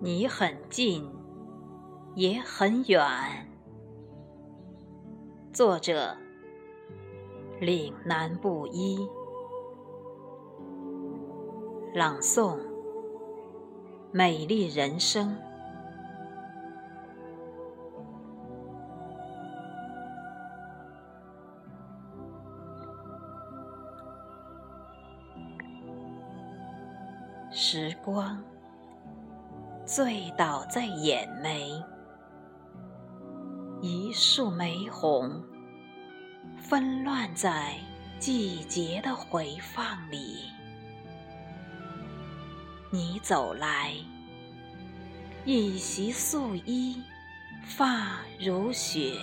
你很近，也很远。作者：岭南布衣。朗诵：美丽人生。时光醉倒在眼眉，一树玫红纷乱在季节的回放里。你走来，一袭素衣，发如雪。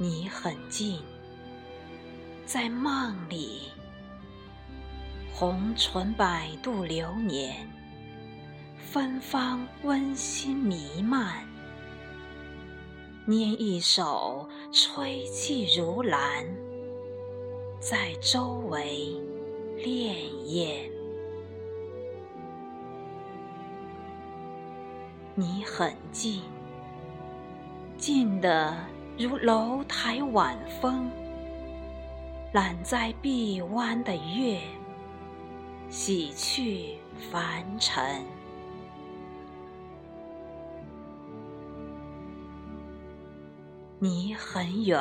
你很近。在梦里，红唇百度流年，芬芳温馨弥漫。拈一手吹气如兰，在周围潋滟。你很近，近的如楼台晚风。揽在臂弯的月，洗去凡尘。你很远，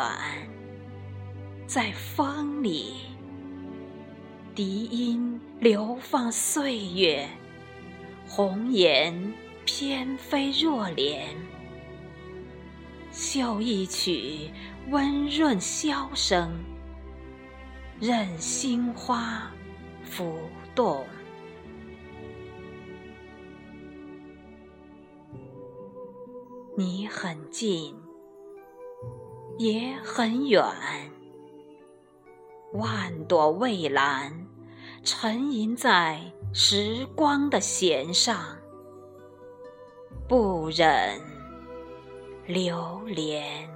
在风里，笛音流放岁月，红颜翩飞若莲，嗅一曲温润箫声。任心花浮动，你很近，也很远。万朵蔚蓝沉吟在时光的弦上，不忍流连。